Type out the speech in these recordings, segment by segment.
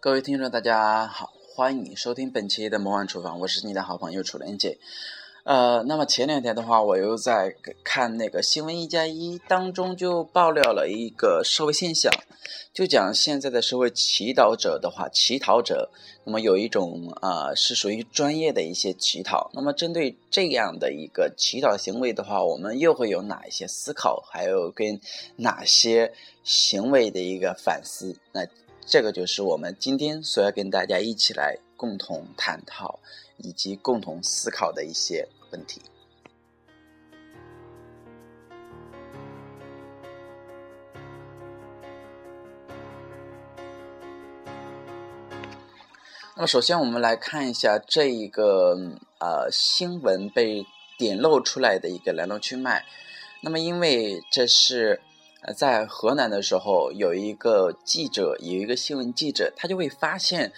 各位听众，大家好，欢迎收听本期的魔幻厨房，我是你的好朋友楚莲姐。呃，那么前两天的话，我又在看那个新闻一加一当中就爆料了一个社会现象，就讲现在的社会乞讨者的话，乞讨者，那么有一种呃是属于专业的一些乞讨，那么针对这样的一个乞讨行为的话，我们又会有哪一些思考，还有跟哪些行为的一个反思？那这个就是我们今天所要跟大家一起来共同探讨以及共同思考的一些。问题。那么，首先我们来看一下这一个呃新闻被点露出来的一个来龙去脉。那么，因为这是在河南的时候，有一个记者，有一个新闻记者，他就会发现。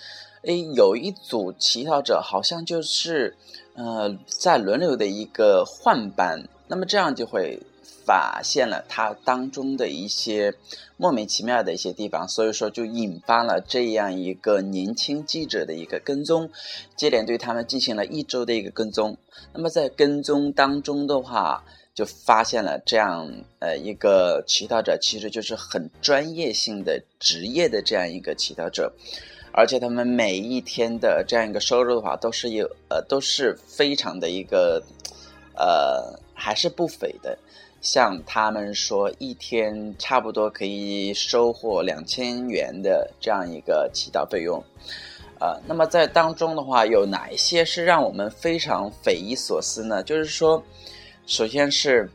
哎，有一组乞讨者好像就是，呃，在轮流的一个换班，那么这样就会发现了他当中的一些莫名其妙的一些地方，所以说就引发了这样一个年轻记者的一个跟踪，接连对他们进行了一周的一个跟踪。那么在跟踪当中的话，就发现了这样呃一个乞讨者，其实就是很专业性的职业的这样一个乞讨者。而且他们每一天的这样一个收入的话，都是有呃都是非常的一个呃还是不菲的。像他们说一天差不多可以收获两千元的这样一个乞讨费用，呃，那么在当中的话，有哪一些是让我们非常匪夷所思呢？就是说，首先是。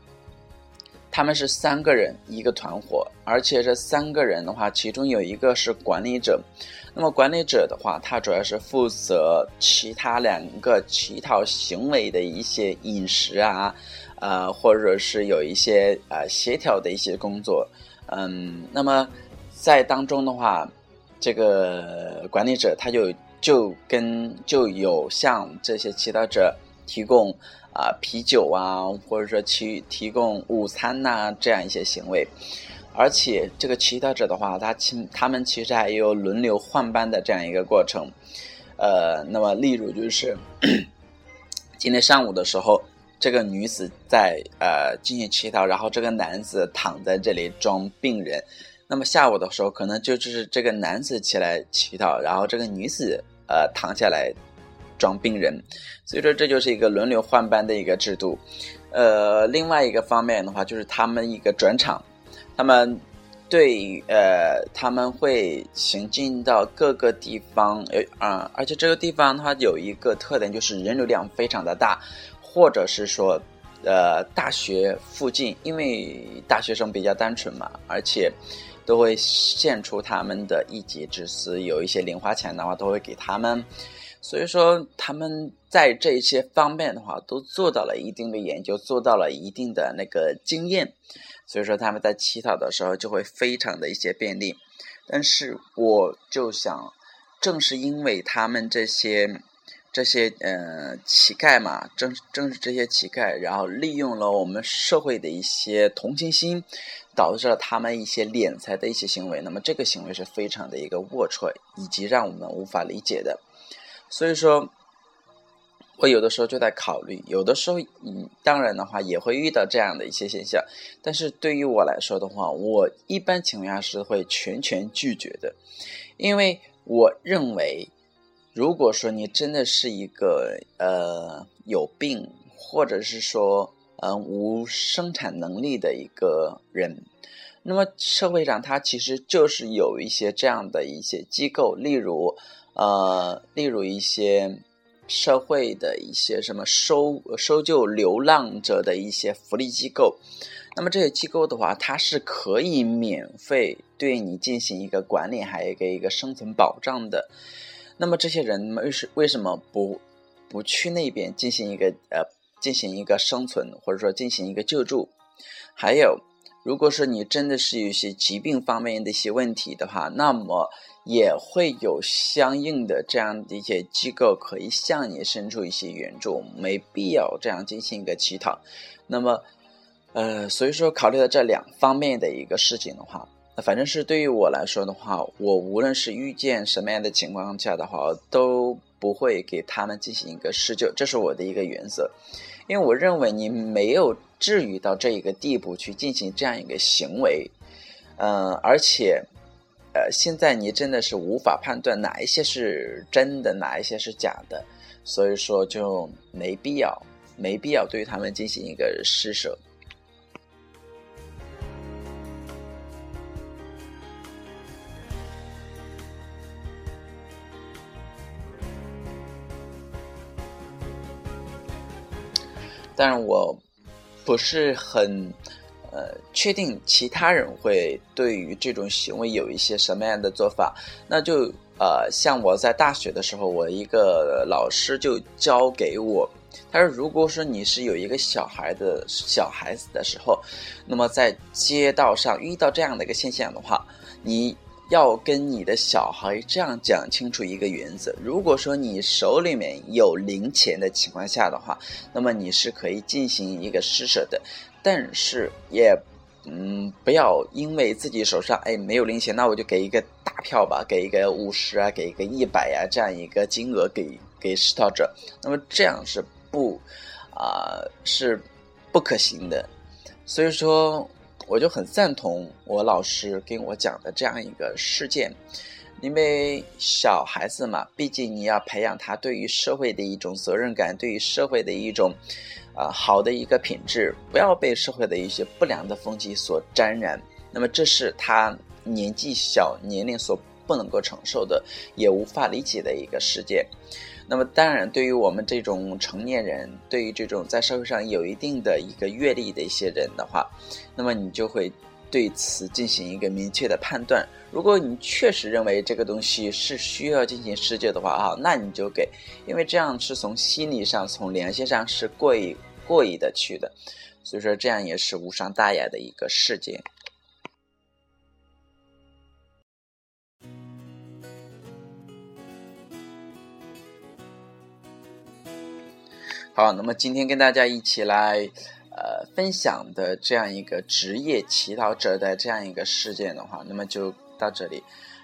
他们是三个人一个团伙，而且这三个人的话，其中有一个是管理者。那么管理者的话，他主要是负责其他两个乞讨行为的一些饮食啊，呃，或者是有一些呃协调的一些工作。嗯，那么在当中的话，这个管理者他就就跟就有向这些乞讨者提供。啊，啤酒啊，或者说提提供午餐呐，这样一些行为，而且这个乞讨者的话，他其他们其实还有轮流换班的这样一个过程。呃，那么例如就是 今天上午的时候，这个女子在呃进行乞讨，然后这个男子躺在这里装病人。那么下午的时候，可能就是这个男子起来乞讨，然后这个女子呃躺下来。装病人，所以说这就是一个轮流换班的一个制度。呃，另外一个方面的话，就是他们一个转场，他们对呃他们会行进到各个地方，呃啊，而且这个地方它有一个特点，就是人流量非常的大，或者是说呃大学附近，因为大学生比较单纯嘛，而且都会献出他们的一己之私，有一些零花钱的话都会给他们。所以说，他们在这些方面的话，都做到了一定的研究，做到了一定的那个经验。所以说，他们在乞讨的时候就会非常的一些便利。但是，我就想，正是因为他们这些这些呃乞丐嘛，正正是这些乞丐，然后利用了我们社会的一些同情心，导致了他们一些敛财的一些行为。那么，这个行为是非常的一个龌龊，以及让我们无法理解的。所以说，我有的时候就在考虑，有的时候，嗯，当然的话也会遇到这样的一些现象，但是对于我来说的话，我一般情况下是会全权拒绝的，因为我认为，如果说你真的是一个呃有病，或者是说嗯无生产能力的一个人，那么社会上它其实就是有一些这样的一些机构，例如。呃，例如一些社会的一些什么收收救流浪者的一些福利机构，那么这些机构的话，它是可以免费对你进行一个管理，还有一个一个生存保障的。那么这些人为什为什么不不去那边进行一个呃进行一个生存，或者说进行一个救助？还有，如果说你真的是有一些疾病方面的一些问题的话，那么。也会有相应的这样的一些机构可以向你伸出一些援助，没必要这样进行一个乞讨。那么，呃，所以说考虑到这两方面的一个事情的话，反正是对于我来说的话，我无论是遇见什么样的情况下的话，都不会给他们进行一个施救，这是我的一个原则。因为我认为你没有至于到这一个地步去进行这样一个行为，嗯，而且，呃，现在你真的是无法判断哪一些是真的，哪一些是假的，所以说就没必要，没必要对他们进行一个施舍。但是我不是很呃确定其他人会对于这种行为有一些什么样的做法。那就呃像我在大学的时候，我一个老师就教给我，他说如果说你是有一个小孩的小孩子的时候，那么在街道上遇到这样的一个现象的话，你。要跟你的小孩这样讲清楚一个原则：如果说你手里面有零钱的情况下的话，那么你是可以进行一个施舍的，但是也，嗯，不要因为自己手上哎没有零钱，那我就给一个大票吧，给一个五十啊，给一个一百呀，这样一个金额给给施道者，那么这样是不，啊是不可行的，所以说。我就很赞同我老师跟我讲的这样一个事件，因为小孩子嘛，毕竟你要培养他对于社会的一种责任感，对于社会的一种，啊好的一个品质，不要被社会的一些不良的风气所沾染。那么这是他年纪小、年龄所不能够承受的，也无法理解的一个事件。那么，当然，对于我们这种成年人，对于这种在社会上有一定的一个阅历的一些人的话，那么你就会对此进行一个明确的判断。如果你确实认为这个东西是需要进行施救的话啊，那你就给，因为这样是从心理上、从联系上是过意过意的去的，所以说这样也是无伤大雅的一个事件。好，那么今天跟大家一起来，呃，分享的这样一个职业乞讨者的这样一个事件的话，那么就到这里。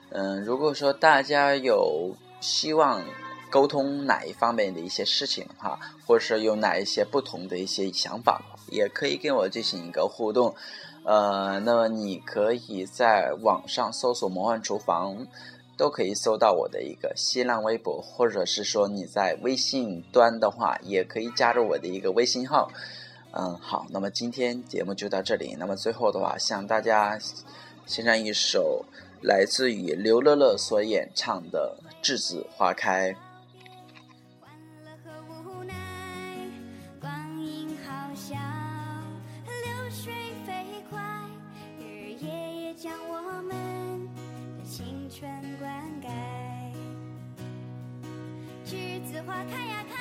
嗯，如果说大家有希望沟通哪一方面的一些事情的话，或者是有哪一些不同的一些想法，也可以跟我进行一个互动。呃，那么你可以在网上搜索“魔幻厨房”。都可以搜到我的一个新浪微博，或者是说你在微信端的话，也可以加入我的一个微信号。嗯，好，那么今天节目就到这里。那么最后的话，向大家献上一首来自于刘乐乐所演唱的《栀子花开》。花开呀开，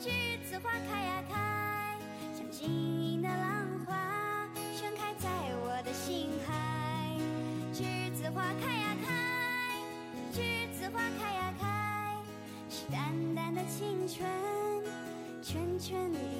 栀子花开呀开，像晶莹的浪花盛开在我的心海。栀子花开呀开，栀子花开呀开，是淡淡的青春，圈圈。